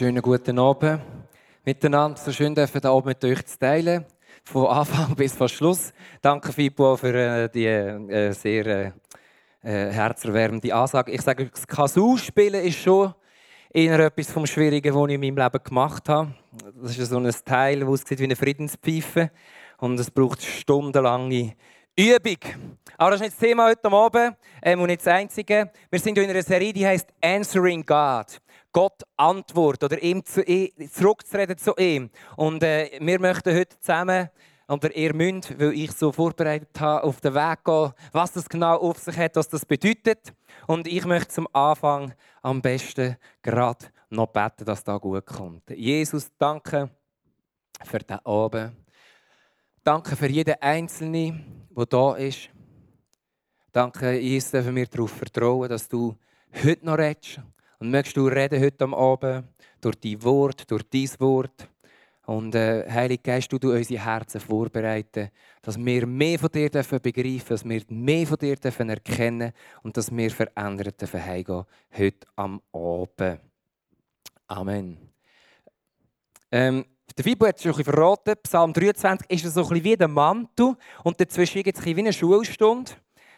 Schönen guten Abend miteinander. So schön dürfen da oben mit euch zu teilen. Von Anfang bis zum Schluss. Danke, Fippo, für äh, die äh, sehr äh, äh, herzerwärmende Ansage. Ich sage, das Kazoo spielen ist schon eher etwas vom Schwierigen, was ich in meinem Leben gemacht habe. Das ist so ein Teil, das aussieht wie eine Friedenspfeife. Und es braucht stundenlange Übung. Aber das ist nicht das Thema heute Abend ähm, und nicht das Einzige. Wir sind in einer Serie, die heißt Answering God. Gott antwortet oder ihm zu, zurückzureden zu ihm. Und äh, wir möchten heute zusammen, oder ihr müsst, weil ich so vorbereitet habe, auf den Weg gehen, was das genau auf sich hat, was das bedeutet. Und ich möchte zum Anfang am besten gerade noch beten, dass das gut kommt. Jesus, danke für den Abend. Danke für jeden Einzelnen, der da ist. Danke, Jesus, dürfen wir darauf vertrauen, dass du heute noch redest und möchtest du reden heute am Abend durch dein Wort, durch dein Wort. Und äh, Heilige Geist, du, du unsere Herzen vorbereiten, dass wir mehr von dir dürfen begreifen, dass wir mehr von dir dürfen erkennen und dass wir verändert dürfen heimgehen heute am Abend. Amen. Ähm, der Fibo hat es schon ein bisschen verraten. Psalm 23 ist so ein bisschen wie der Mantel und dazwischen gibt es wie eine Schulstunde.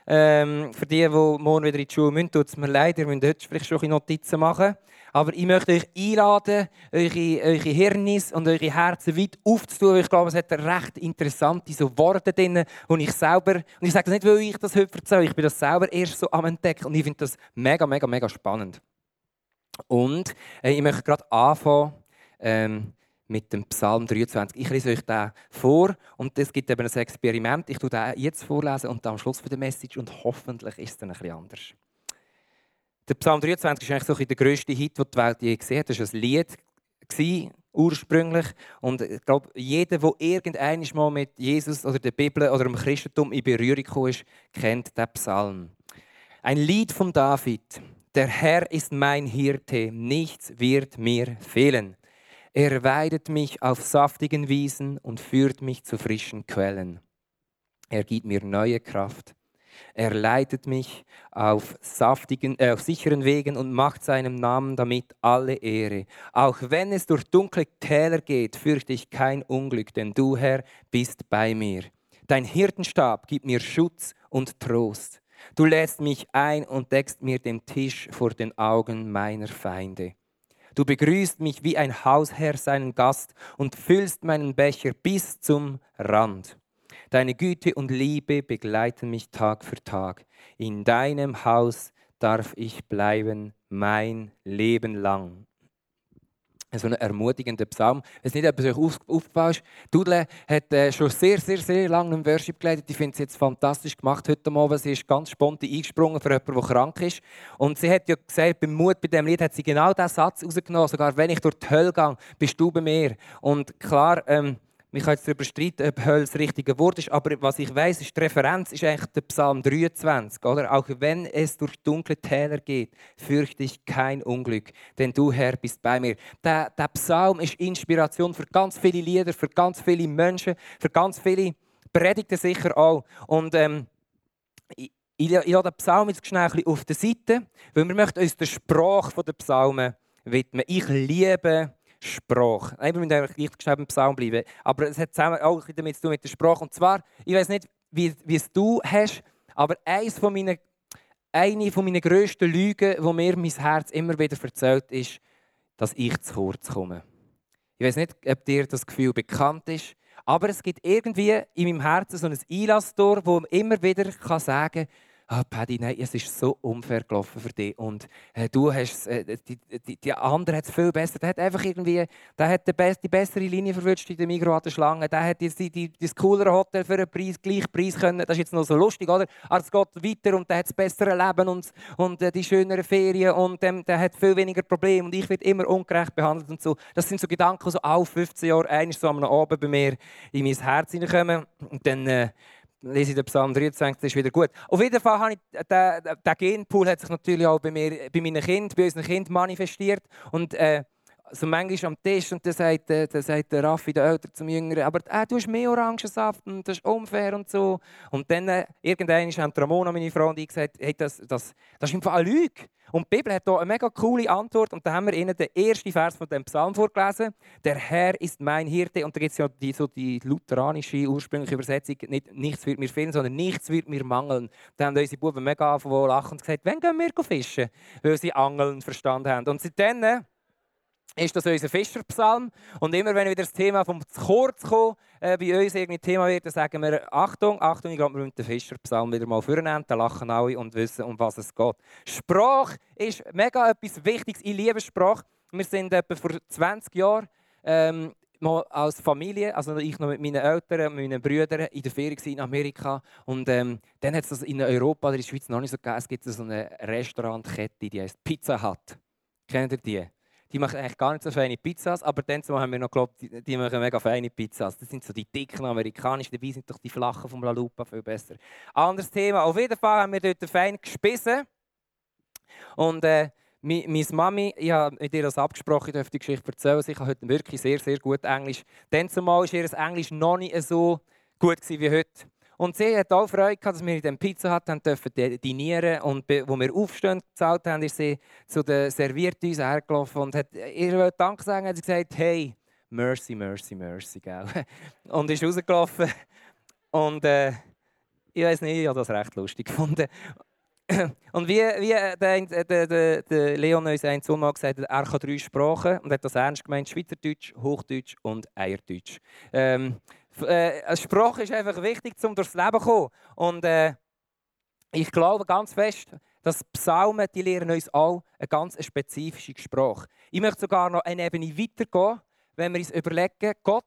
Ähm, für die, die morgen wieder in die Schule müssen, tut es mir leid, ihr müsst heute vielleicht schon ein Notizen machen. Aber ich möchte euch einladen, eure, eure Hirnis und eure Herzen weit aufzutun. Ich glaube, es hat recht interessante so Worte drin, die ich selber, und ich sage das nicht, weil ich das heute erzähle, ich bin das selber erst so am entdecken und ich finde das mega, mega, mega spannend. Und äh, ich möchte gerade anfangen, ähm, mit dem Psalm 23. Ich lese euch den vor und es gibt eben ein Experiment. Ich tue den jetzt vorlesen und dann am Schluss der Message und hoffentlich ist es dann ein bisschen anders. Der Psalm 23 ist eigentlich so der grösste Hit, den die Welt je gesehen hat. Das war ein Lied, ursprünglich. Und ich glaube, jeder, der irgendwann mal mit Jesus oder der Bibel oder dem Christentum in Berührung gekommen ist, kennt den Psalm. Ein Lied von David. Der Herr ist mein Hirte, nichts wird mir fehlen. Er weidet mich auf saftigen Wiesen und führt mich zu frischen Quellen. Er gibt mir neue Kraft. Er leitet mich auf, saftigen, äh, auf sicheren Wegen und macht seinem Namen damit alle Ehre. Auch wenn es durch dunkle Täler geht, fürchte ich kein Unglück, denn du, Herr, bist bei mir. Dein Hirtenstab gibt mir Schutz und Trost. Du lädst mich ein und deckst mir den Tisch vor den Augen meiner Feinde. Du begrüßt mich wie ein Hausherr seinen Gast und füllst meinen Becher bis zum Rand. Deine Güte und Liebe begleiten mich Tag für Tag. In deinem Haus darf ich bleiben mein Leben lang so ein ermutigender Psalm. Weiß nicht, ob es euch aufgepasst Dudle hat äh, schon sehr, sehr, sehr lange im Worship geleitet. Ich finde es jetzt fantastisch gemacht heute Abend. Sie ist ganz spontan eingesprungen für jemanden, der krank ist. Und sie hat ja gesagt, beim Mut bei diesem Lied hat sie genau diesen Satz rausgenommen. Sogar wenn ich durch die Hölle gehe, bist du bei mir. Und klar, ähm, wir können jetzt darüber streiten, ob Hölle das richtige Wort ist, aber was ich weiß, ist die Referenz ist eigentlich der Psalm 23. Oder? Auch wenn es durch dunkle Täler geht, fürchte ich kein Unglück, denn du, Herr, bist bei mir. Der, der Psalm ist Inspiration für ganz viele Lieder, für ganz viele Menschen, für ganz viele Predigten sicher auch. Und ähm, ich, ich, ich habe den Psalm jetzt schnell auf der Seite, weil wir möchten uns der Sprache der Psalmen widmen. Ich liebe Sprache. Ich müssen eigentlich gleich geschrieben Psalm bleiben. Aber es hat zusammen auch damit zu tun mit der Sprache. Und zwar, ich weiß nicht, wie, wie es du hast, aber eines von meinen, eine von meinen grössten Lügen, die mir mein Herz immer wieder erzählt, ist, dass ich zu kurz komme. Ich weiß nicht, ob dir das Gefühl bekannt ist, aber es gibt irgendwie in meinem Herzen so ein Einlasstor, wo immer wieder sagen kann, ah, Paddy, nein, es ist so unfair gelaufen für dich und äh, du hast äh, die, die, die andere hat es viel besser. Der hat einfach irgendwie, der hat die, best, die bessere Linie verwünscht in der Migros an der Schlange. Der hat die, die, das coolere Hotel für einen Preis, gleich Preis können. Das ist jetzt noch so lustig, oder? Aber es geht weiter und der hat das bessere Leben und, und äh, die schöneren Ferien und ähm, der hat viel weniger Probleme und ich werde immer ungerecht behandelt und so. Das sind so Gedanken, so auf 15 Jahre, eines so am Abend bei mir in mein Herz hineinkommen und dann äh, lese ich den Psalm 23, das ist wieder gut. Auf jeden Fall habe ich, der, der Genpool hat sich natürlich auch bei, mir, bei meinen Kindern, bei unseren Kindern manifestiert. Und äh, so manchmal am Tisch und dann sagt, äh, dann sagt der Raffi, der Älter zum Jüngeren, aber äh, du hast mehr Orangensaft und das ist unfair und so. Und dann, äh, irgendwann haben Ramona, meine Frau, und ich gesagt, hey, das, das, das ist einfach eine Lüge. Und die Bibel hat hier eine mega coole Antwort und da haben wir ihnen den ersten Vers von dem Psalm vorgelesen. Der Herr ist mein Hirte und da gibt es ja die, so die lutheranische ursprüngliche Übersetzung, nicht «Nichts wird mir fehlen», sondern «Nichts wird mir mangeln». Da haben unsere Buben mega angefangen lachen und gesagt, wann gehen wir fischen? Weil sie Angeln verstanden haben. Und seitdem ist das unser Fischerpsalm. Und immer wenn wieder das Thema vom zu kurz kommt, äh, bei uns irgendwie Thema wird, dann sagen wir, Achtung, Achtung, ich glaube, wir müssen den Fischerpsalm wieder mal vornehmen, dann lachen alle und wissen, um was es geht. Sprache ist mega etwas Wichtiges. Ich liebe Sprache. Wir sind etwa vor 20 Jahren ähm, mal als Familie, also ich noch mit meinen Eltern und meinen Brüdern in der Ferien in Amerika. Und ähm, dann hat es das in Europa oder in der Schweiz noch nicht so gegeben. Es gibt so eine Restaurantkette, die heißt Pizza Hut. Kennt ihr die? Die machen eigentlich gar nicht so feine Pizzas, aber dann haben wir noch geglaubt, die, die machen mega feine Pizzas. Das sind so die dicken amerikanischen, dabei sind doch die flachen vom La Lupa viel besser. Anderes Thema. Auf jeden Fall haben wir dort fein gespissen. Und äh, meine Mami, ich habe mit ihr das abgesprochen, ich darf die Geschichte erzählen. Sie kann heute wirklich sehr, sehr gut Englisch. Dann zumal war ihr Englisch noch nicht so gut wie heute. Und sie hat auch Freude gehabt, dass wir in diesem Pizza Hut haben dürfen dinieren und wo wir aufstehen gezahlt haben, ist sie zu den Servierten hergelaufen und hat ihr Dank sagen, hat sie gesagt, hey, mercy, mercy, mercy, gell? Und ist rausgelaufen und äh, ich weiß nicht, ich habe das recht lustig gefunden. Und wie, wie der, der, der, Leon uns ein Sohn mal gesagt hat, er kann drei Sprachen und hat das ernst gemeint, Schweizerdeutsch, Hochdeutsch und Eierdeutsch. Ähm, äh, eine Sprache ist einfach wichtig, um durchs Leben zu kommen. Und äh, ich glaube ganz fest, dass Psalmen, die lehren uns auch eine ganz spezifische Sprache. Ich möchte sogar noch eine Ebene weitergehen, wenn wir uns überlegen, Gott,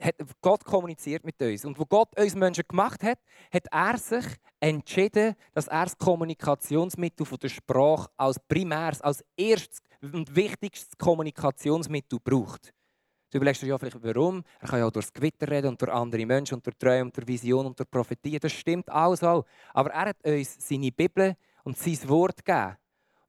hat, Gott kommuniziert mit uns. Und wo Gott uns Menschen gemacht hat, hat er sich entschieden, dass er das Kommunikationsmittel von der Sprache als primäres, als erstes und wichtigstes Kommunikationsmittel braucht. Du überlegst dir ja vielleicht, warum. Er kann ja auch durch das Gewitter reden und durch andere Menschen und durch Träume und durch Vision und durch Prophetie. Das stimmt alles auch. Aber er hat uns seine Bibel und sein Wort gegeben.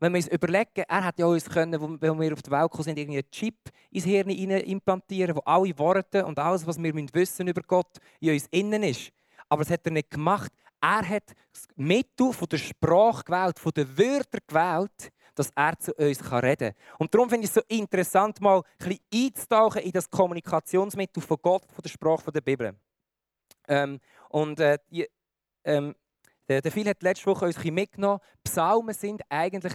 wenn wir uns überlegen, er hat ja uns können, wenn wir auf die Welt kommen sind, einen Chip ins Hirn implantieren, wo alle Worte und alles, was wir wissen über Gott, in uns innen ist. Aber das hat er nicht gemacht. Er hat das Mittel von der Sprache gewählt, von den Wörtern gewählt, dass er zu uns reden kann. Und darum finde ich es so interessant, mal ein bisschen einzutauchen in das Kommunikationsmittel von Gott, von der Sprache der Bibel. Ähm, und äh, ähm, der, der Phil hat letzte Woche uns ein mitgenommen. Psalmen sind eigentlich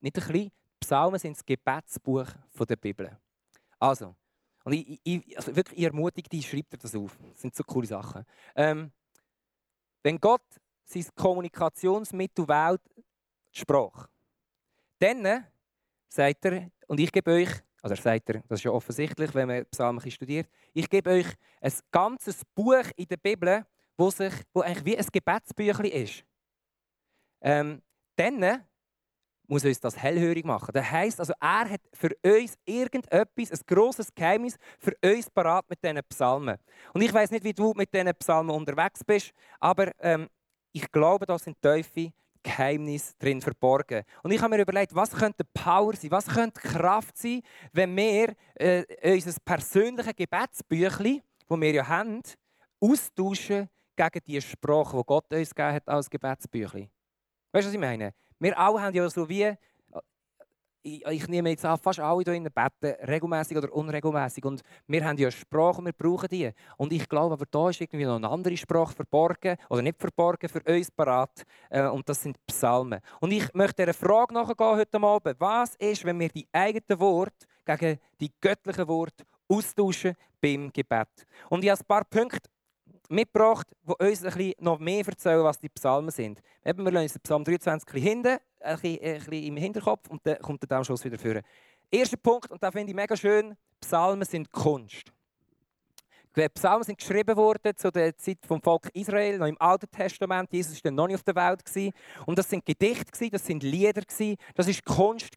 nicht ein bisschen, Psalmen sind das Gebetsbuch von der Bibel. Also, und ich, ich, also wirklich, ich ermutige dich, schreibt das auf. Das sind so coole Sachen. Ähm, wenn Gott sein Kommunikationsmittel wählt, die Sprache, dann sagt er, und ich gebe euch, also er sagt er, das ist ja offensichtlich, wenn man Psalmen studiert, ich gebe euch ein ganzes Buch in der Bibel, wo, sich, wo eigentlich wie ein Gebetsbüchlein ist. Ähm, dann muss uns das hellhörig machen. Das heisst also, er hat für uns irgendetwas, ein grosses Geheimnis für uns parat mit diesen Psalmen. Und ich weiß nicht, wie du mit diesen Psalmen unterwegs bist, aber ähm, ich glaube, da sind Teufel Geheimnis drin verborgen. Und ich habe mir überlegt, was könnte Power sein, was könnte Kraft sein, wenn wir äh, unser persönliches Gebetsbüchlein, das wir ja haben, austauschen gegen die Sprache, die Gott uns gegeben hat als Gebetsbüchlein. Weißt du, was ich meine? Wir alle haben ja so wie ich, ich, nehme jetzt an, fast alle hier in beten, regelmäßig oder unregelmäßig. Und wir haben ja Sprache und wir brauchen die. Und ich glaube, aber da ist irgendwie noch eine andere Sprache verborgen oder nicht verborgen für uns parat. Äh, und das sind Psalmen. Und ich möchte einer Frage nachgehen heute Abend. Was ist, wenn wir die eigenen Worte gegen die göttlichen Worte austauschen beim Gebet? Und ich habe ein paar Punkte mitgebracht, die uns ein bisschen noch mehr erzählen, was die Psalmen sind. Wir lassen uns Psalm 23 ein bisschen hinten, ein bisschen, ein bisschen im Hinterkopf und dann kommt der am Schluss wieder führen. Erster Punkt, und da finde ich mega schön, Psalmen sind Kunst. Die Psalmen sind geschrieben worden zu der Zeit vom Volk Israel, noch im Alten Testament. Jesus war dann noch nicht auf der Welt. Und das sind Gedichte, das sind Lieder, das war Kunst.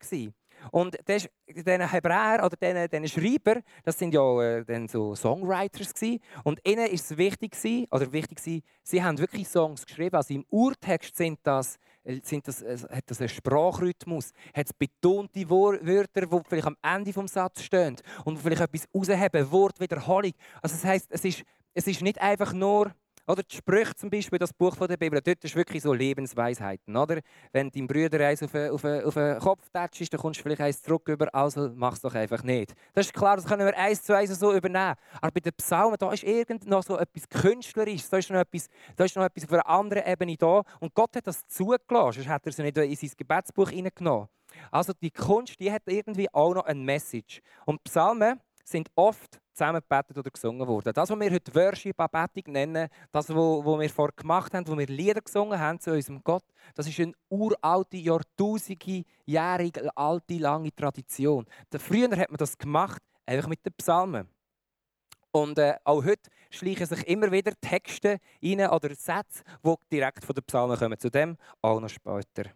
Und das, diesen Hebräer oder diesen, diesen Schreiber, das sind ja äh, so Songwriters gewesen. Und ihnen ist es wichtig gewesen, oder wichtig gewesen, sie haben wirklich Songs geschrieben. Also im Urtext sind das, äh, sind das, äh, hat das einen Sprachrhythmus, hat es betonte Wörter, die vielleicht am Ende des Satzes stehen und vielleicht etwas rausheben, Wortwiederholung. Also das heisst, es ist, es ist nicht einfach nur oder die Sprüche zum Beispiel, das Buch von der Bibel, dort ist wirklich so Lebensweisheiten. Oder? Wenn dein Brüder eins auf auf, auf den Kopf tätschst, dann kommst du vielleicht eins zurück über, also mach es doch einfach nicht. Das ist klar, das können wir eins zu eins so übernehmen. Aber bei den Psalmen, da ist irgend noch so etwas Künstlerisches, da ist noch etwas, da ist noch etwas auf einer anderen Ebene da. Und Gott hat das zugelassen, sonst hat er es nicht in sein Gebetsbuch hineingenommen. Also die Kunst, die hat irgendwie auch noch eine Message. Und Psalmen sind oft zusammen gebetet oder gesungen worden. Das, was wir heute Worship, Anbetung nennen, das, was wir vorher gemacht haben, wo wir Lieder gesungen haben zu unserem Gott, das ist eine uralte, jahrtausendjährige, alte, lange Tradition. Früher hat man das gemacht, einfach mit den Psalmen. Und äh, auch heute schleichen sich immer wieder Texte rein oder Sätze, die direkt von den Psalmen kommen. Zu dem auch noch später.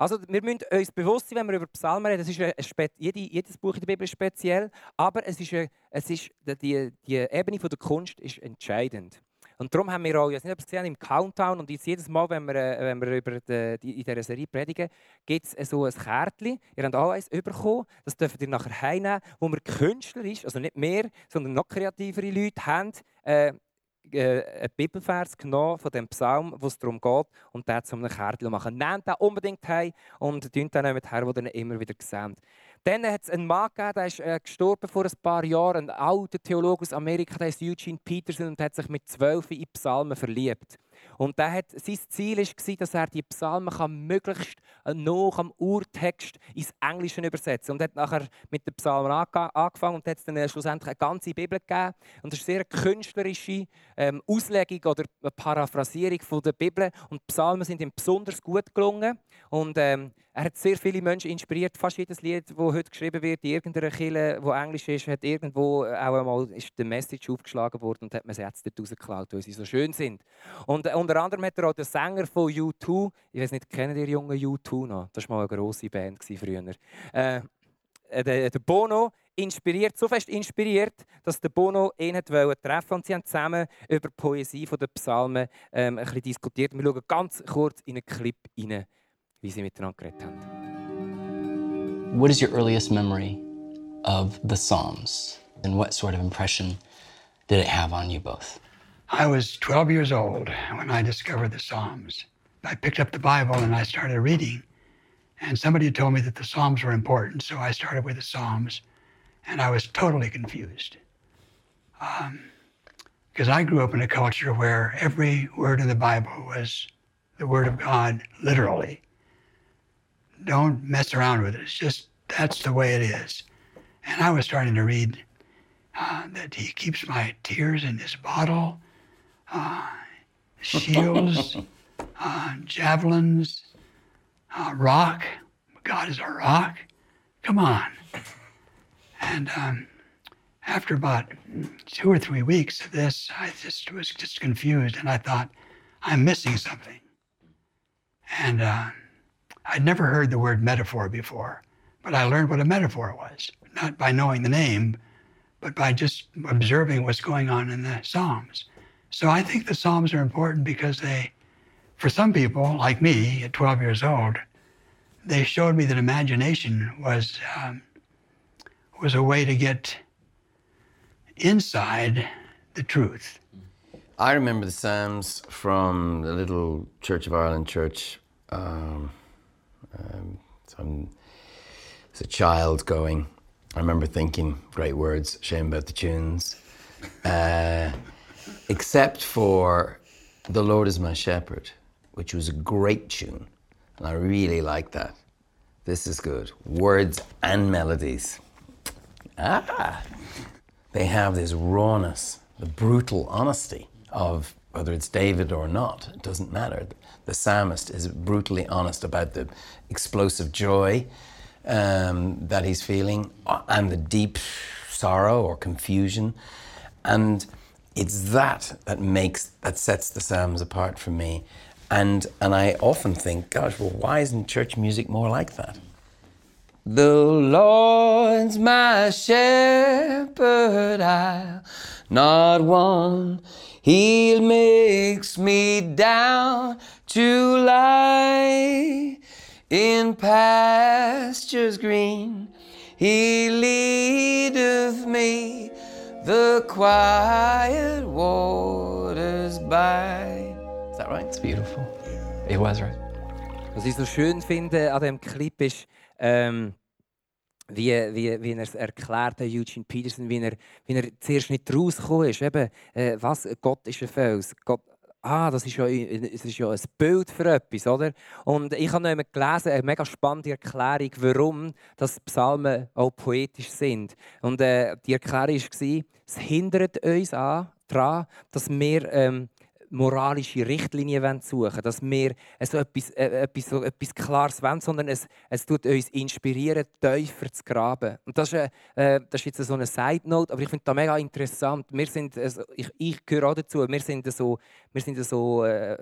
Also wir müssen uns bewusst sein, wenn wir über Psalmen reden, das ist ein, jede, jedes Buch in der Bibel ist speziell, aber es ist, es ist, die, die Ebene der Kunst ist entscheidend. Und darum haben wir auch, weiß nicht, gesehen im Countdown und jetzt jedes Mal, wenn wir, äh, wenn wir über die, die, in dieser Serie predigen, gibt es so ein Kärtchen. Ihr habt auch eins bekommen, das dürft ihr nachher heimnehmen, wo wir Künstler ist, also nicht mehr, sondern noch kreativere Leute haben, äh, äh, einen Bibelvers genommen von dem Psalm, wo es darum geht, und den zu einem Kärtchen machen. Nehmt den unbedingt heim und dünnt den mit her, wo ihr immer wieder seht. Dann hat es einen Mann gegeben, der ist äh, gestorben vor ein paar Jahren, ein alter Theologe aus Amerika, der ist Eugene Peterson und hat sich mit zwölf in Psalmen verliebt. Und der hat, sein Ziel war, dass er die Psalmen kann möglichst noch am Urtext ins Englische übersetzen Und er hat nachher mit den Psalmen angefangen und hat dann äh, schlussendlich eine ganze Bibel gegeben. Und das ist eine sehr künstlerische ähm, Auslegung oder Paraphrasierung von der Bibel. Und die Psalmen sind ihm besonders gut gelungen. Und ähm, er hat sehr viele Menschen inspiriert. Fast jedes Lied, das heute geschrieben wird, in irgendeiner Kirche, wo Englisch ist, hat irgendwo auch einmal ist die Message aufgeschlagen worden und hat man sie jetzt dort rausgeklaut, weil sie so schön sind. Und äh, unter anderem hat er auch den Sänger von U2, ich weiß nicht, kennen ihr jungen U2 noch? Das war mal eine grosse Band früher. Äh, äh, der, der Bono inspiriert, so fest inspiriert, dass der Bono ihn wollte treffen und sie haben zusammen über die Poesie der Psalmen ähm, ein bisschen diskutiert. Wir schauen ganz kurz in einen Clip rein. Wie sie miteinander geredet haben. What is your earliest memory of the Psalms? And what sort of impression did it have on you both? I was 12 years old when I discovered the Psalms. I picked up the Bible and I started reading. And somebody had told me that the Psalms were important, so I started with the Psalms. And I was totally confused. Because um, I grew up in a culture where every word in the Bible was the Word of God, literally don't mess around with it. It's just that's the way it is. And I was starting to read uh, that he keeps my tears in his bottle, uh, shields, uh, javelins, uh, rock. God is a rock. Come on. And um, after about two or three weeks of this, I just was just confused, and I thought, I'm missing something. And uh, I'd never heard the word metaphor before, but I learned what a metaphor was, not by knowing the name, but by just observing what's going on in the Psalms. So I think the Psalms are important because they, for some people like me at 12 years old, they showed me that imagination was um, was a way to get inside the truth. I remember the Psalms from the little Church of Ireland church. Um, um, so I'm, as a child going, I remember thinking great words, shame about the tunes. Uh, except for The Lord is My Shepherd, which was a great tune. And I really like that. This is good. Words and melodies. Ah! They have this rawness, the brutal honesty of whether it's David or not, it doesn't matter. The psalmist is brutally honest about the explosive joy um, that he's feeling uh, and the deep sorrow or confusion. And it's that that makes, that sets the Psalms apart for me. And, and I often think, gosh, well, why isn't church music more like that? The Lord's my shepherd, I'll not want. He makes me down to lie in pastures green. He leadeth me the quiet waters by. Is that right? It's beautiful. It was right. Was ich so schön finde an dem Clip ist, ähm, wie, wie, wie er es erklärt hat, Eugene Peterson, wie er, wie er zuerst nicht rausgekommen ist. Eben, äh, was? Gott ist ein Fels. Gott, ah, das ist, ja, es ist ja ein Bild für etwas, oder? Und ich habe noch einmal gelesen, eine mega spannende Erklärung, warum das Psalmen auch poetisch sind. Und äh, die Erklärung war, es hindert uns an, daran, dass wir ähm, moralische Richtlinien suchen dass wir so etwas, äh, etwas, so etwas Klares wollen, sondern es, es tut uns inspirieren, tiefer zu graben. Und das ist, äh, das ist jetzt so eine Side-Note, aber ich finde das mega interessant. Wir sind, also ich, ich gehöre auch dazu, wir sind so, wir sind so äh,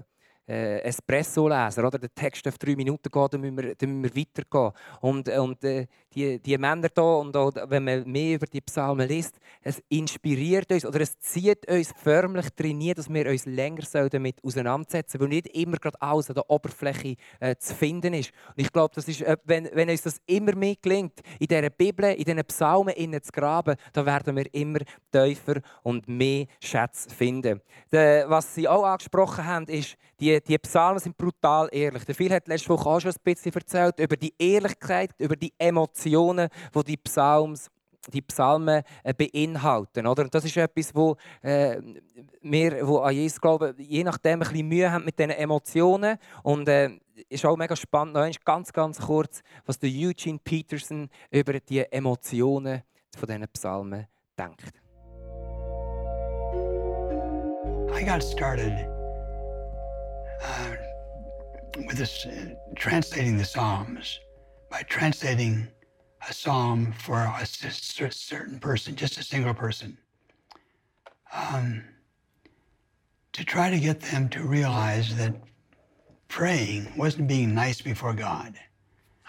äh, Espresso-Leser. Oder? Der Text auf drei Minuten gehen, dann müssen wir, dann müssen wir weitergehen. Und, und äh, die, die Männer hier, und auch, wenn man mehr über die Psalmen liest, es inspiriert uns oder es zieht uns förmlich trainiert, dass wir uns länger damit auseinandersetzen weil nicht immer gerade alles an der Oberfläche äh, zu finden ist. Und ich glaube, das äh, wenn, wenn uns das immer mehr gelingt, in dieser Bibel, in diesen Psalmen innen zu graben, dann werden wir immer tiefer und mehr Schätze finden. De, was Sie auch angesprochen haben, ist, die, die Psalmen sind brutal ehrlich. Der Phil hat letzte Woche auch schon ein bisschen erzählt über die Ehrlichkeit, über die Emotionen, die die Psalms die Psalmen äh, beinhalten. Oder? Und das ist etwas, wo äh, wir wo an Jesus glauben, je nachdem ein bisschen Mühe haben mit diesen Emotionen. Und äh, ist auch mega spannend, noch ganz, ganz kurz, was der Eugene Peterson über die Emotionen von diesen Psalmen denkt. I got started uh, with this uh, translating the Psalms by translating a psalm for a certain person, just a single person, um, to try to get them to realize that praying wasn't being nice before God.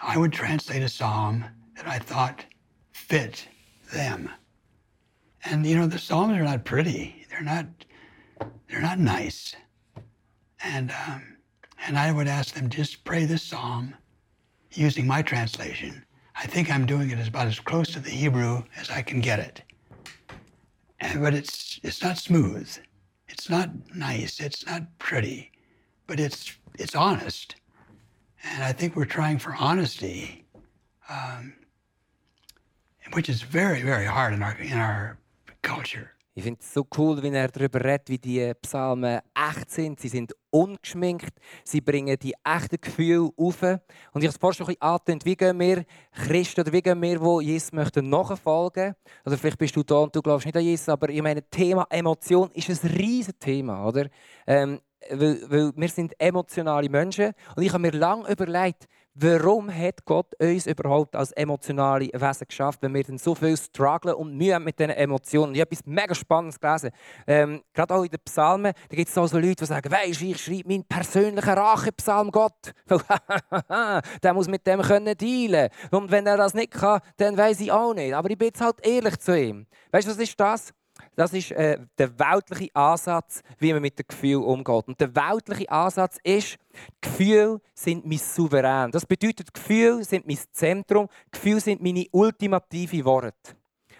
I would translate a psalm that I thought fit them. And you know, the psalms are not pretty. They're not they're not nice. And, um, and I would ask them, just pray this psalm using my translation. I think I'm doing it as about as close to the Hebrew as I can get it. And, but it's, it's not smooth. It's not nice. It's not pretty. But it's, it's honest. And I think we're trying for honesty, um, which is very, very hard in our, in our culture. Ich finde es so cool, wie er darüber redet, wie die Psalmen echt sind. Sie sind ungeschminkt, sie bringen die echten Gefühle auf. Und ich habe es vorhin schon ein wie gehen wir Christen oder wie gehen wir, die Jesus möchten, nachfolgen Oder vielleicht bist du da und du glaubst nicht an Jesus, aber ich meine, Thema Emotion ist ein riesiges Thema, oder? Ähm, weil, weil wir sind emotionale Menschen und ich habe mir lange überlegt, Warum hat Gott uns überhaupt als emotionale Wesen geschafft, wenn wir dann so viel strugglen und Mühe haben mit diesen Emotionen? Ich habe etwas mega Spannendes gelesen. Ähm, gerade auch in den Psalmen, da gibt es so Leute, die sagen, weisst ich schreibe meinen persönlichen Rachepsalm Gott. der muss mit dem können dealen. Und wenn er das nicht kann, dann weiß ich auch nicht. Aber ich bin jetzt halt ehrlich zu ihm. Weißt du, was ist das? Das ist äh, der weltliche Ansatz, wie man mit dem Gefühl umgeht. Und der weltliche Ansatz ist, Gefühle sind mein Souverän. Das bedeutet, Gefühle sind mein Zentrum, Gefühle sind meine ultimative Worte.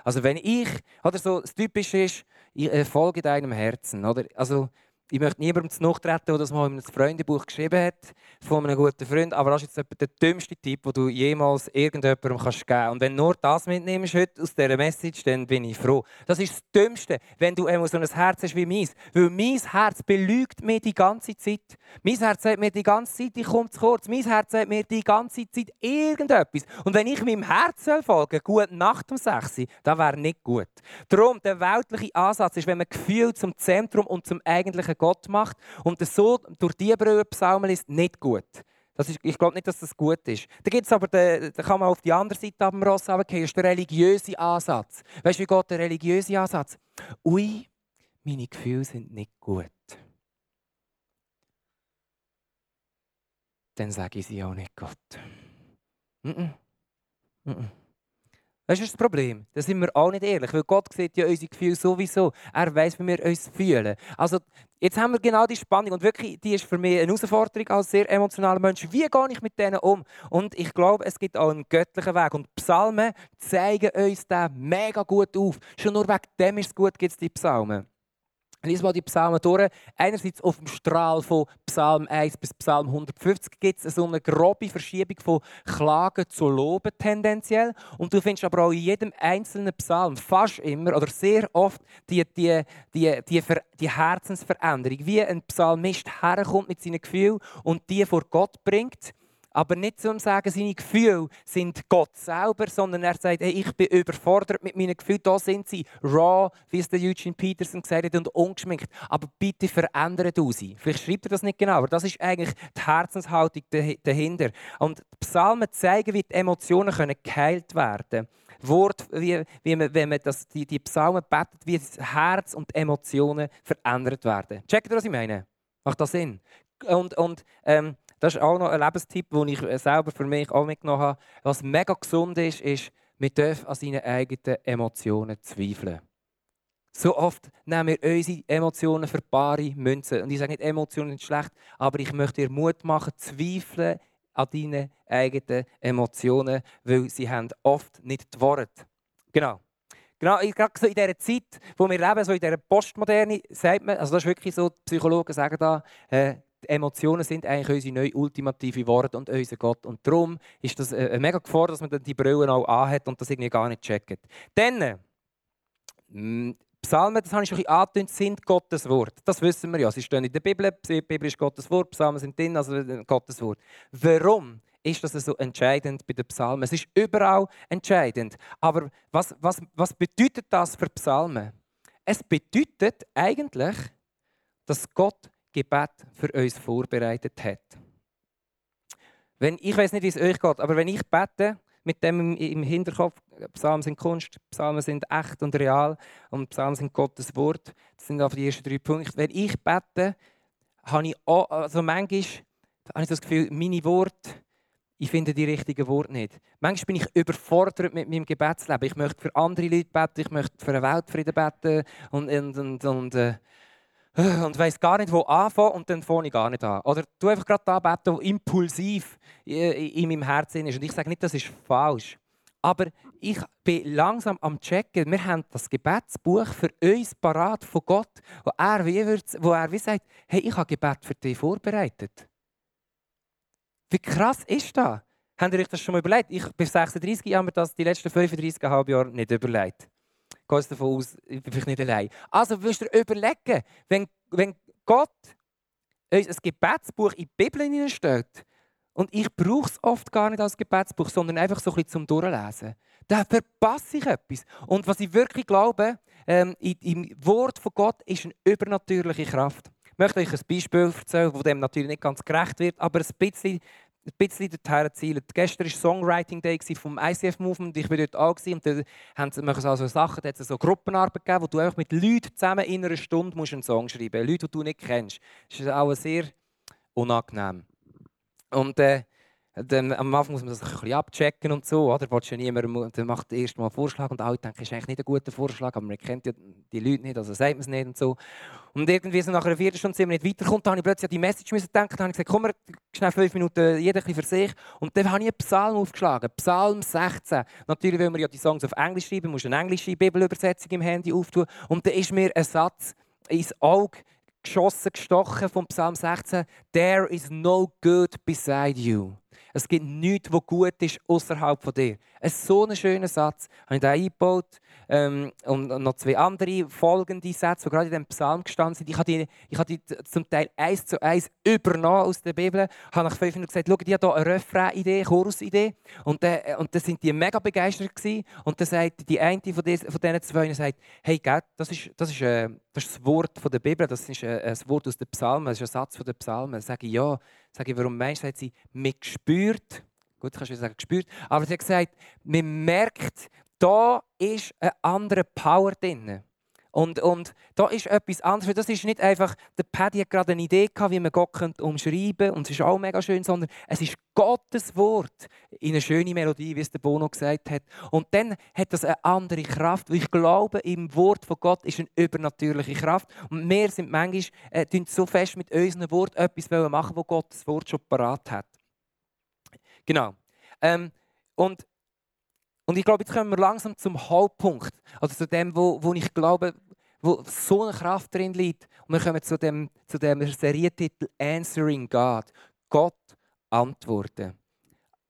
Also wenn ich, oder so, das Typische ist, ich äh, folge deinem Herzen. Oder? Also ich möchte niemandem zu treten, der das mal in einem Freundebuch geschrieben hat, von einem guten Freund, aber das ist jetzt der dümmste Tipp, den du jemals irgendjemandem geben kannst. Und wenn du nur das mitnimmst heute aus dieser Message, dann bin ich froh. Das ist das Dümmste, wenn du so ein Herz hast wie meins. Weil mein Herz belügt mir die ganze Zeit. Mein Herz sagt mir die ganze Zeit, ich komme zu kurz. Mein Herz sagt mir die ganze Zeit irgendetwas. Und wenn ich meinem Herz folge, gut Nacht um 6 Uhr, dann wäre nicht gut. Darum, der weltliche Ansatz ist, wenn man Gefühl zum Zentrum und zum eigentlichen Gott macht und das so durch die Brille Psalmen ist nicht gut. Das ist, ich glaube nicht, dass das gut ist. Da gibt's aber, den, da kann man auf die andere Seite am Ross runtergehen, ist der religiöse Ansatz. Weißt du, wie geht der religiöse Ansatz? Ui, meine Gefühle sind nicht gut. Dann sage ich sie auch nicht Gott. Mm -mm. Das ist das Problem. Da sind wir auch nicht ehrlich, weil Gott sieht ja unsere Gefühle sowieso. Er weiß, wie wir uns fühlen. Also, jetzt haben wir genau die Spannung und wirklich, die ist für mich eine Herausforderung als sehr emotionaler Mensch. Wie gehe ich mit denen um? Und ich glaube, es gibt auch einen göttlichen Weg. Und Psalmen zeigen uns den mega gut auf. Schon nur wegen dem ist es gut, gibt es die Psalmen. Lies mal die Psalmen durch. Einerseits auf dem Strahl von Psalm 1 bis Psalm 150 gibt es so eine grobe Verschiebung von Klagen zu Loben tendenziell. Und du findest aber auch in jedem einzelnen Psalm fast immer oder sehr oft die, die, die, die, die Herzensveränderung. Wie ein Psalmist herkommt mit seinen Gefühlen und die vor Gott bringt aber nicht zum sagen, seine Gefühle sind Gott selber, sondern er sagt, hey, ich bin überfordert mit meinen Gefühlen. Da sind sie raw, wie es der Eugene Peterson gesagt hat, und ungeschminkt. Aber bitte verändert du sie. Vielleicht schreibt er das nicht genau, aber das ist eigentlich die Herzenshaltung dahinter. Und Psalmen zeigen, wie die Emotionen können geheilt werden können. Wort, wie, wie man, wenn man das, die, die Psalmen betet, wie das Herz und die Emotionen verändert werden. Checkt ihr, was ich meine? Macht das Sinn? Und, und ähm, das ist auch noch ein Lebenstipp, den ich selber für mich auch mitgenommen habe. Was mega gesund ist, ist, wir dürfen an seinen eigenen Emotionen zweifeln. So oft nehmen wir unsere Emotionen für bare Münzen. Und ich sage nicht, Emotionen sind schlecht, aber ich möchte dir Mut machen, zweifeln an deinen eigenen Emotionen, weil sie haben oft nicht die Worte. Genau. Genau, gerade so in dieser Zeit, wo wir leben, so in dieser Postmoderne, sagt man, also das ist wirklich so, die Psychologen sagen da, äh, die Emotionen sind eigentlich unsere neue ultimative Worte und unser Gott. Und darum ist das eine mega Gefahr, dass man dann die Brillen auch anhat und das irgendwie gar nicht checkt. Dann, mm, Psalmen, das habe ich schon ein bisschen angetönt, sind Gottes Wort. Das wissen wir ja. Sie stehen in der Bibel, die Bibel ist Gottes Wort, Psalmen sind drin, also Gottes Wort. Warum ist das so entscheidend bei den Psalmen? Es ist überall entscheidend. Aber was, was, was bedeutet das für Psalmen? Es bedeutet eigentlich, dass Gott Gebet für uns vorbereitet hat. Wenn, ich weiß nicht, wie es euch geht, aber wenn ich bete, mit dem im Hinterkopf, Psalmen sind Kunst, Psalmen sind echt und real und Psalmen sind Gottes Wort. Das sind auf die ersten drei Punkte. Wenn ich bete, habe ich auch, also manchmal habe ich das Gefühl, meine Worte, ich finde die richtigen Worte nicht. Manchmal bin ich überfordert mit meinem Gebetsleben. Ich möchte für andere Leute beten, ich möchte für den Weltfrieden beten und, und, und, und äh, und weiß gar nicht, wo anfangen und dann fange ich gar nicht an. Oder du einfach gerade da beten, was impulsiv in meinem Herzen ist. Und ich sage nicht, das ist falsch. Aber ich bin langsam am checken. Wir haben das Gebetsbuch für uns parat von Gott, wo er wie, wird, wo er wie sagt, hey, ich habe Gebet für dich vorbereitet. Wie krass ist das? Habt ihr euch das schon mal überlegt? Ich bin 36, ich habe mir das die letzten 35 Jahre nicht überlegt gehe davon aus, ich bin nicht allein. Also willst du dir überlegen, wenn, wenn Gott uns ein Gebetsbuch in die Bibel hineinstellt, und ich brauche es oft gar nicht als Gebetsbuch, sondern einfach so ein bisschen zum Durchlesen. Da verpasse ich etwas. Und was ich wirklich glaube, ähm, im Wort von Gott ist eine übernatürliche Kraft. Ich möchte euch ein Beispiel erzählen, das dem natürlich nicht ganz gerecht wird, aber ein bisschen ein bisschen dorthin zielen. Gestern war Songwriting Day vom ICF Movement. Ich war dort auch. Und da haben sie also Sachen, da hat es so Gruppenarbeit gegeben, wo du einfach mit Leuten zusammen in einer Stunde musst einen Song schreiben musst. Leute, die du nicht kennst. Das ist auch sehr unangenehm. Und äh, dann, am Anfang muss man das ein abchecken und so. Oder? Ja niemand, dann macht erst mal einen Vorschlag und alle denken, ist eigentlich nicht ein guter Vorschlag, aber man kennt ja die Leute nicht, also sagt man es nicht und so. Und irgendwie so nach einer Viertelstunde sind wir nicht weitergekommen, dann habe ich plötzlich an die Message müssen denken, dann habe ich gesagt, komm, wir schnell fünf Minuten, jeder für sich. Und dann habe ich einen Psalm aufgeschlagen, Psalm 16. Natürlich, weil wir ja die Songs auf Englisch schreiben, musst du eine englische Bibelübersetzung im Handy auftun. Und dann ist mir ein Satz ins Auge geschossen, gestochen vom Psalm 16. There is no good beside you. Es gibt nichts, was gut ist außerhalb von dir. Ein so ein schöner Satz. Habe ich da eingebaut. Ähm, und noch zwei andere folgende Sätze, die gerade in dem Psalm gestanden sind. Ich habe die, ich habe die zum Teil eins zu eins übernommen aus der Bibel. Ich habe nach fünf Minuten gesagt, schau, ich habe hier eine Refrain-Idee, Chorus-Idee. Und, äh, und dann sind die mega begeistert gewesen. Und dann sagt die eine von, diesen, von diesen zwei, sagt, hey, gell, das ist, das, ist, äh, das ist das Wort von der Bibel, das ist äh, ein Wort aus den Psalmen, das ist ein Satz von den Psalmen. Dann sage ich, ja. Sage ich, warum meinst du? Sagt sie, man spürt, gut, kannst du sagen, gespürt, aber sie hat gesagt, man merkt, da ist eine andere Power drin. Und, und da ist etwas anderes. Das ist nicht einfach, der Paddy hat gerade eine Idee gehabt, wie man Gott umschreiben könnte. Und es ist auch mega schön, sondern es ist Gottes Wort in eine schöne Melodie, wie es der Bono gesagt hat. Und dann hat das eine andere Kraft. Weil ich glaube, im Wort von Gott ist eine übernatürliche Kraft. Und wir sind manchmal äh, so fest mit unserem Wort etwas machen, wo Gott das Wort schon parat hat. Genau. Ähm, und und ich glaube, jetzt kommen wir langsam zum Hauptpunkt. Also zu dem, wo, wo ich glaube, wo so eine Kraft drin liegt. Und wir kommen zu dem, zu dem Serientitel Answering God. Gott antworten.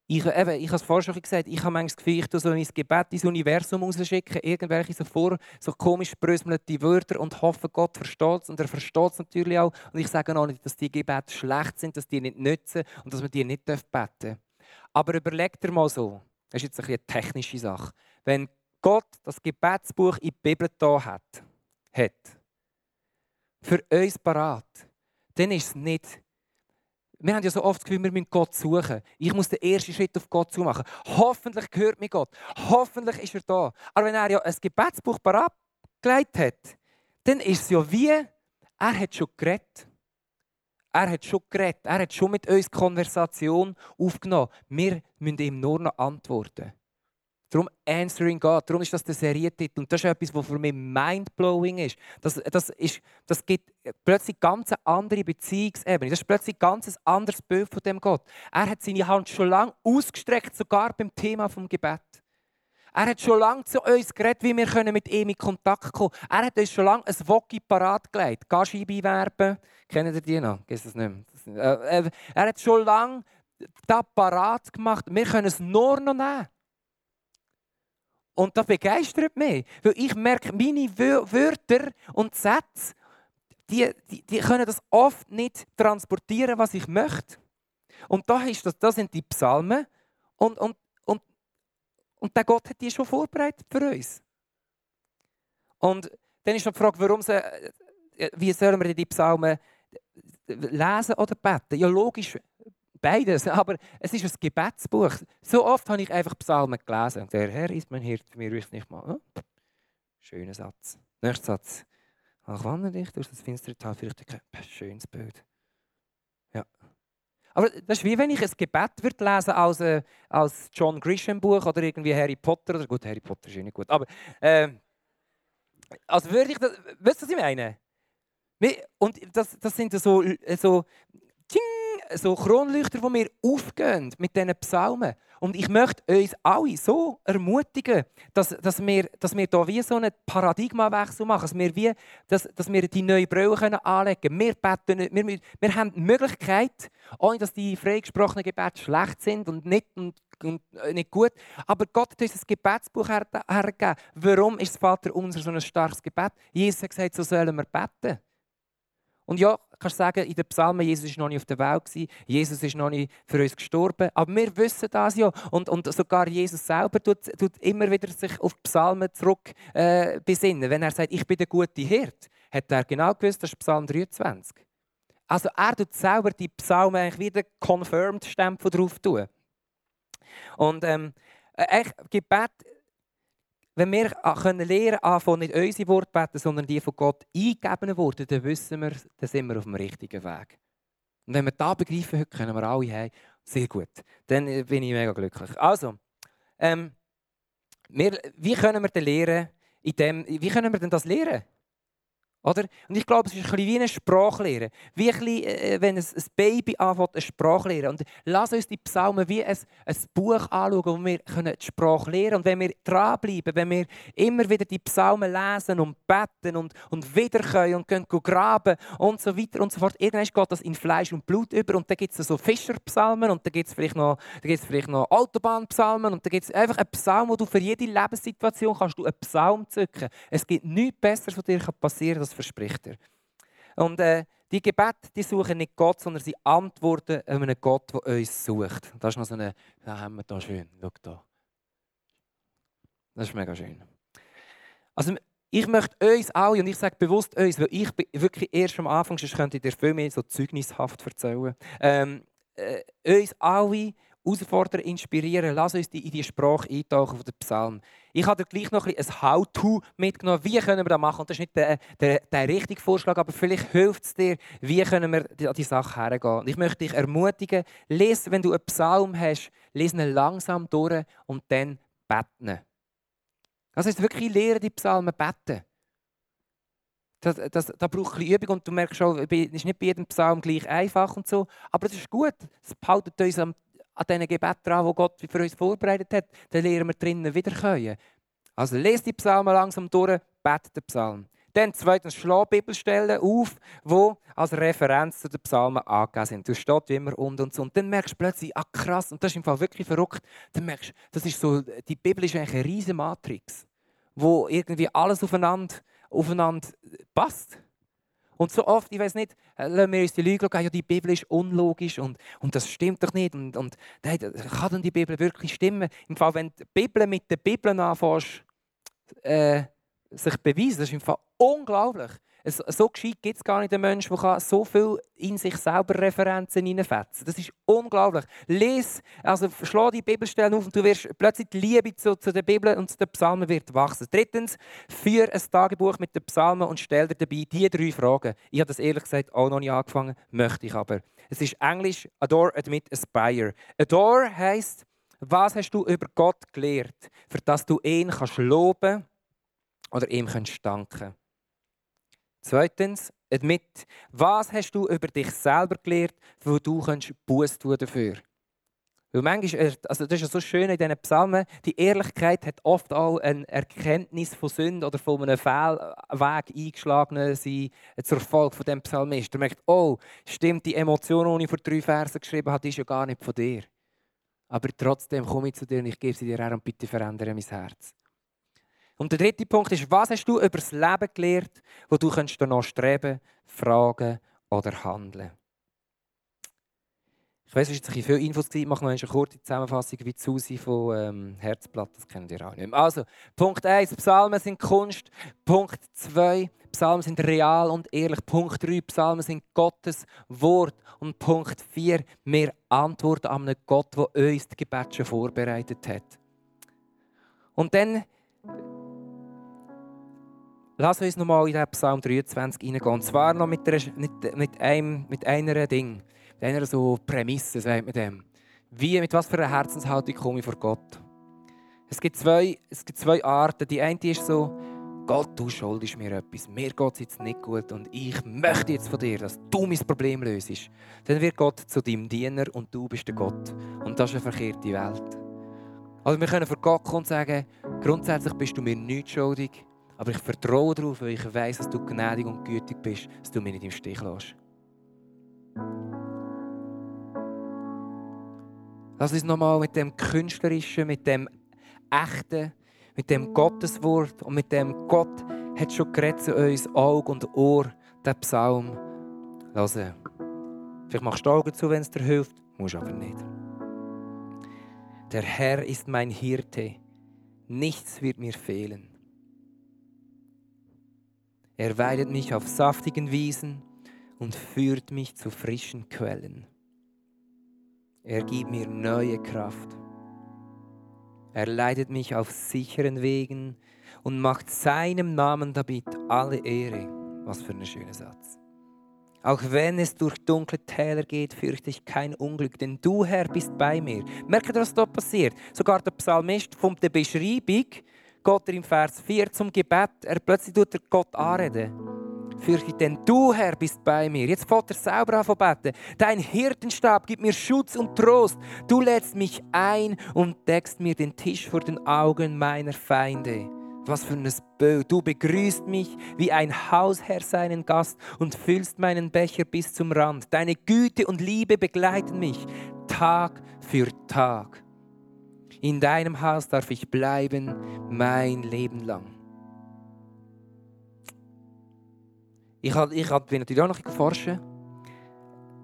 Ich, eben, ich habe es vorher schon gesagt, ich habe manchmal das Gefühl, ich so mein Gebet ins Universum rausschicken, irgendwelche so, vor, so komisch bröselte Wörter und hoffe, Gott versteht es. Und er versteht es natürlich auch. Und ich sage auch nicht, dass die Gebete schlecht sind, dass die nicht nützen und dass man die nicht beten darf. Aber überleg dir mal so, das ist jetzt eine technische Sache. Wenn Gott das Gebetsbuch in die Bibel da hat, hat für uns parat, dann ist es nicht. Wir haben ja so oft das Gefühl, wir müssen Gott suchen. Ich muss den ersten Schritt auf Gott zu machen. Hoffentlich hört mich Gott. Hoffentlich ist er da. Aber wenn er ja ein Gebetsbuch parat gelegt hat, dann ist es ja wie, er hat schon geredet. Er hat schon geredet, er hat schon mit uns Konversation aufgenommen. Wir müssen ihm nur noch antworten. Darum Answering God. Darum ist das der Serientitel. Und das ist etwas, was für mich mindblowing ist. Das, das, ist, das gibt plötzlich ganz eine andere Beziehungsebene. Das ist plötzlich ein ganz anderes Bild von dem Gott. Er hat seine Hand schon lange ausgestreckt, sogar beim Thema vom Gebet. Er hat schon lange zu uns geredet, wie wir mit ihm in Kontakt kommen können. Er hat uns schon lange ein Wocki parat gelegt. Gascheibe werben. Kennen ihr die noch? Geht das nicht mehr? Äh, äh, er hat schon lange das parat gemacht. Wir können es nur noch nehmen. Und das begeistert mich. Weil ich merke, meine Wörter und Sätze, die, die, die können das oft nicht transportieren, was ich möchte. Und da ist das, das sind die Psalmen. Und, und und der Gott hat die schon vorbereitet für uns. Und dann ist noch die Frage, warum sie, äh, wie sollen wir die Psalmen lesen oder beten? Ja, logisch, beides. Aber es ist ein Gebetsbuch. So oft habe ich einfach Psalmen gelesen. Der Herr ist mein Hirt, mir wüsste nicht mal. Hm? Schöner Satz. Nächster Satz. Ach, wandere dich durch das finstere Tal, vielleicht ein schönes Bild. Aber das ist wie wenn ich ein Gebet würde lesen als, äh, als John Grisham Buch oder irgendwie Harry Potter. Oder gut, Harry Potter ist eh nicht gut. Aber äh, also würde ich das, weißt du, was ich meine? Und das, das sind so, so, so Kronleuchter, die mir aufgehen mit diesen Psalmen. Und ich möchte uns alle so ermutigen, dass, dass, wir, dass wir hier wie so einen Paradigmawechsel machen, dass wir, wie, dass, dass wir die neue Brille anlegen können. Wir, beten nicht, wir, wir haben die Möglichkeit, ohne dass die freigesprochenen Gebete schlecht sind und nicht, und, und äh, nicht gut, aber Gott hat uns ein Gebetsbuch hergegeben. Warum ist das Vater unser so ein starkes Gebet? Jesus hat gesagt, so sollen wir beten. Und ja, kannst sagen, in den Psalmen, Jesus war noch nicht auf der Welt, Jesus ist noch nicht für uns gestorben. Aber wir wissen das ja. Und, und sogar Jesus selber tut, tut immer wieder sich auf die Psalmen zurück äh, besinnen. Wenn er sagt, ich bin der gute Hirt, hat er genau gewusst, das ist Psalm 23. Also er tut selber die Psalmen eigentlich wieder confirmed Stempel drauf tun. Und ähm, äh, Gebet wenn wir können lernen von nicht unsere Worte beten, sondern die von Gott eingegebenen Worte, dann wissen wir, dann sind wir auf dem richtigen Weg. Und wenn wir das begreifen, können wir alle haben. Sehr gut. Dann bin ich mega glücklich. Also, ähm, wir, wie können wir denn lernen, in dem, wie können wir denn das lernen? Oder? Und ich glaube, es ist ein bisschen wie eine Sprachlehre. Wie ein bisschen, äh, wenn ein, Baby anfängt, eine Sprache lernen. Und lass uns die Psalmen wie ein, ein Buch anschauen, wo wir können die Sprache lernen Und wenn wir dranbleiben, wenn wir immer wieder die Psalmen lesen und beten und, und wieder können und können graben und so weiter und so fort, irgendwann geht das in Fleisch und Blut über. Und dann gibt es so Fischerpsalmen und dann gibt es vielleicht noch, vielleicht noch Autobahnpsalmen und dann gibt es einfach einen Psalm, wo du für jede Lebenssituation kannst du einen Psalm zücken. Es gibt nichts Besseres, was dir passieren kann, das verspricht er. Und äh, die Gebete die suchen nicht Gott, sondern sie antworten einem Gott, der uns sucht. Das ist noch so eine, da haben wir da schön, schau da. Das ist mega schön. Also ich möchte uns alle, und ich sage bewusst uns, weil ich bin wirklich erst am Anfang, sonst könnte ich dir viel mehr so zeugnishaft erzählen, ähm, äh, uns alle herausfordern, inspirieren. Lass uns in die Sprache eintauchen von den Psalmen. Ich habe dir gleich noch ein, ein How-To mitgenommen. Wie können wir das machen? Das ist nicht der, der, der richtige Vorschlag, aber vielleicht hilft es dir, wie können wir an die Sache hergehen. Und ich möchte dich ermutigen, lese, wenn du einen Psalm hast, lese ihn langsam durch und dann beten. Das heißt wirklich, lehre die Psalmen beten. Das, das, das braucht ein Übung und du merkst schon, es ist nicht bei jedem Psalm gleich einfach und so, aber das ist gut. Es behaltet uns an, an diesen Gebeten dran, die Gott für uns vorbereitet hat. Dann lernen wir drinnen wieder können. Also lese die Psalmen langsam durch, bete den Psalm. Dann zweitens schlag Bibelstellen auf, die als Referenz zu den Psalmen angegeben sind. Du steht wie immer und und so. Und dann merkst du plötzlich, ah krass, und das ist im Fall wirklich verrückt. Dann merkst du, das ist so, die Bibel ist eigentlich eine riesige Matrix, wo irgendwie alles aufeinander aufeinander passt. Und so oft, ich weiß nicht, äh, lassen wir uns die Lüge sagen, ja, die Bibel ist unlogisch und, und das stimmt doch nicht. Und, und kann denn die Bibel wirklich stimmen? Im Fall, wenn die Bibel mit der Bibel anfängst, äh, sich beweisen, das ist im Fall unglaublich. So gescheit gibt es gar nicht einen Menschen, der so viel in sich selber Referenzen hineinfetzen Das ist unglaublich. Lies, also schlag die Bibelstellen auf und du wirst plötzlich die Liebe zu, zu der Bibel und zu den Psalmen wird wachsen. Drittens, führ ein Tagebuch mit den Psalmen und stell dir dabei diese drei Fragen. Ich habe das ehrlich gesagt auch noch nicht angefangen, möchte ich aber. Es ist Englisch Adore, Admit, Aspire. Adore heisst, was hast du über Gott gelehrt, für das du ihn kannst loben oder ihm kannst danken Zweitens, admit, was hast du über dich selber gelernt, wo du Buß tun dafür? Weil manchmal, also das ist ja so schön in diesen Psalmen, die Ehrlichkeit hat oft auch eine Erkenntnis von Sünde oder von einem Fehlweg eingeschlagen sein zur Folge von dem Psalmist. Er merkt, oh, stimmt, die Emotion, die ich vor drei Versen geschrieben habe, ist ja gar nicht von dir. Aber trotzdem komme ich zu dir und ich gebe sie dir her und bitte verändere mein Herz. Und der dritte Punkt ist, was hast du über das Leben gelernt, wo du noch streben, fragen oder handeln? Ich weiß, es waren jetzt viele Infos. Ich mache noch eine kurze Zusammenfassung wie Susi von ähm, Herzblatt. Das kennt ihr auch nicht mehr. Also, Punkt 1, Psalmen sind Kunst. Punkt 2, Psalmen sind real und ehrlich. Punkt 3, Psalmen sind Gottes Wort. Und Punkt 4, wir antworten an einen Gott, der uns die Gebete schon vorbereitet hat. Und dann Lass uns nochmal in den Psalm 23 hineingehen. Und zwar noch mit, einer, mit, mit, einem, mit einer Ding, mit einer so Prämisse, sagt man dem. Wie, mit was für einer Herzenshaltung komme ich vor Gott? Es gibt, zwei, es gibt zwei Arten. Die eine ist so, Gott, du schuldest mir etwas. Mir geht es jetzt nicht gut und ich möchte jetzt von dir, dass du mein Problem löst. Dann wird Gott zu deinem Diener und du bist der Gott. Und das ist eine verkehrte Welt. Also wir können vor Gott kommen und sagen, grundsätzlich bist du mir nicht schuldig. Aber ich vertraue darauf, weil ich weiß, dass du gnädig und gütig bist, dass du mich nicht im Stich lässt. Lass uns nochmal mit dem Künstlerischen, mit dem Echten, mit dem Gotteswort und mit dem Gott hat schon geredet zu uns Auge und Ohr, den Psalm hören. Vielleicht machst du Augen zu, wenn es dir hilft, musst aber nicht. Der Herr ist mein Hirte, nichts wird mir fehlen. Er weidet mich auf saftigen Wiesen und führt mich zu frischen Quellen. Er gibt mir neue Kraft. Er leitet mich auf sicheren Wegen und macht seinem Namen damit alle Ehre. Was für ein schöner Satz. Auch wenn es durch dunkle Täler geht, fürchte ich kein Unglück, denn du, Herr, bist bei mir. Merkt ihr, was da passiert? Sogar der Psalmist von der Beschreibung Gott im Vers 4 zum Gebet, er plötzlich tut er Gott anreden. Fürchte, denn du, Herr, bist bei mir. Jetzt fährt er selber an beten. Dein Hirtenstab gibt mir Schutz und Trost. Du lädst mich ein und deckst mir den Tisch vor den Augen meiner Feinde. Was für ein Bild. Du begrüßt mich wie ein Hausherr seinen Gast und füllst meinen Becher bis zum Rand. Deine Güte und Liebe begleiten mich Tag für Tag. In deinem Haus darf ich bleiben mein Leben lang. Ich, hab, ich hab, natürlich auch noch forschen.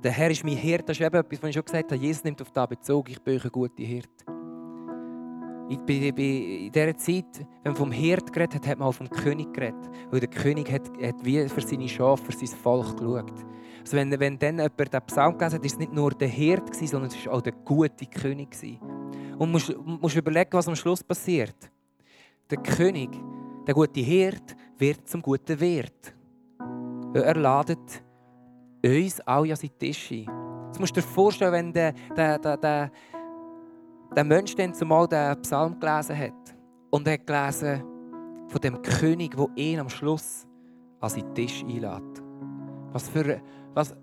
Der Herr ist mein Hirt. Das ist eben etwas, was ich schon gesagt habe. Jesus nimmt auf das Bezug. Ich bin ein guter Hirt. In, dieser Zeit, wenn man vom Hirt geredet hat, hat man auch vom König geredet. Weil der König hat, hat wie für seine Schafe, für sein Volk geschaut. Also wenn, wenn dann jemand den Psalm gelesen hat, war es nicht nur der Hirt, sondern es war auch der gute König. Und musst, musst überlegen, was am Schluss passiert. Der König, der gute Hirt, wird zum guten Wirt. Er ladet uns alle an seinen Tisch ein. Jetzt musst du dir vorstellen, wenn der, der, der, der, der Mensch dann zumal den Psalm gelesen hat und er hat gelesen von dem König, der ihn am Schluss an seinen Tisch einlädt. Was für, was,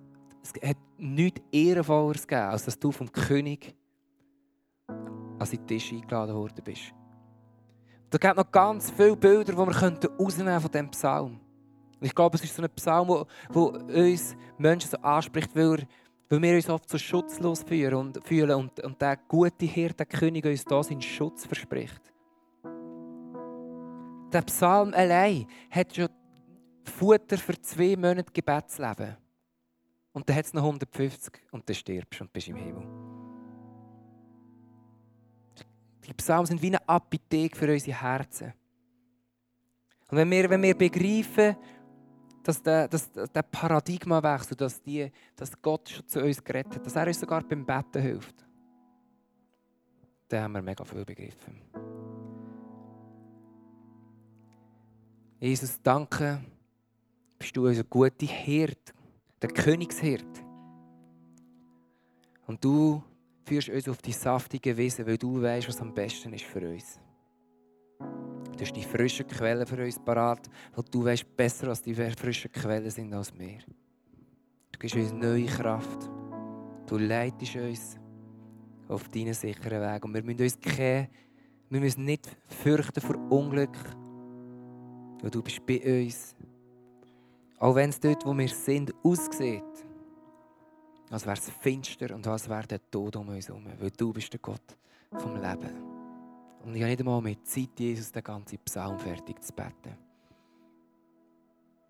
es hat nichts Ehrenvolleres gegeben, als dass du vom König an seinen Tisch eingeladen worden bist. Da gibt noch ganz viele Bilder, die wir rausnehmen von diesem Psalm. Und ich glaube, es ist so ein Psalm, der uns Menschen so anspricht, weil, er, weil wir uns oft so schutzlos fühlen und, fühlen und, und der gute Hirte, der König, uns da seinen Schutz verspricht. Der Psalm allein hat schon Futter für zwei Monate Gebetsleben. Und dann hat es noch 150 und dann stirbst und bist im Himmel. Die Psalmen sind wie eine Apotheke für unsere Herzen. Und wenn wir, wenn wir begreifen, dass der, dass der Paradigmawechsel, dass, die, dass Gott schon zu uns geredet hat, dass er uns sogar beim Betten hilft, dann haben wir mega viel begriffen. Jesus, danke, bist du unser guter Hirt, der Königshirt. Und du führst uns auf die saftige Wiese, weil du weißt, was am besten ist für uns. Du hast die frischen Quellen für uns parat, weil du weißt besser, was die frischen Quellen sind als wir. Du gibst uns neue Kraft. Du leitest uns auf deinen sicheren Weg. Und wir müssen uns keine, wir müssen nicht fürchten vor Unglück, weil du bist bei uns. Auch wenn es dort, wo wir sind, aussieht, als wäre es finster und als wäre der Tod um uns herum. Weil du bist der Gott vom Leben. Und ich habe nicht einmal mehr Zeit, Jesus den ganzen Psalm fertig zu beten.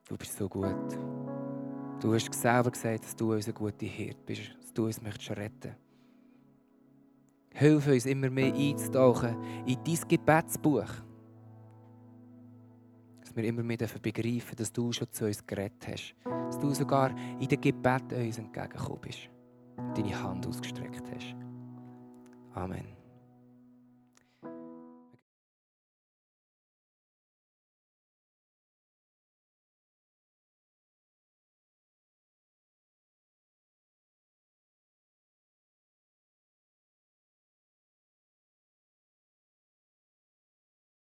Du bist so gut. Du hast selber gesagt, dass du unser guter Hirt bist, dass du uns möchtest retten Hilf uns immer mehr einzutauchen in dein Gebetsbuch. Dass wir immer mehr begreifen dass du schon zu uns geredet hast. Dass du sogar in den Gebeten uns entgegengekommen bist und deine Hand ausgestreckt hast. Amen.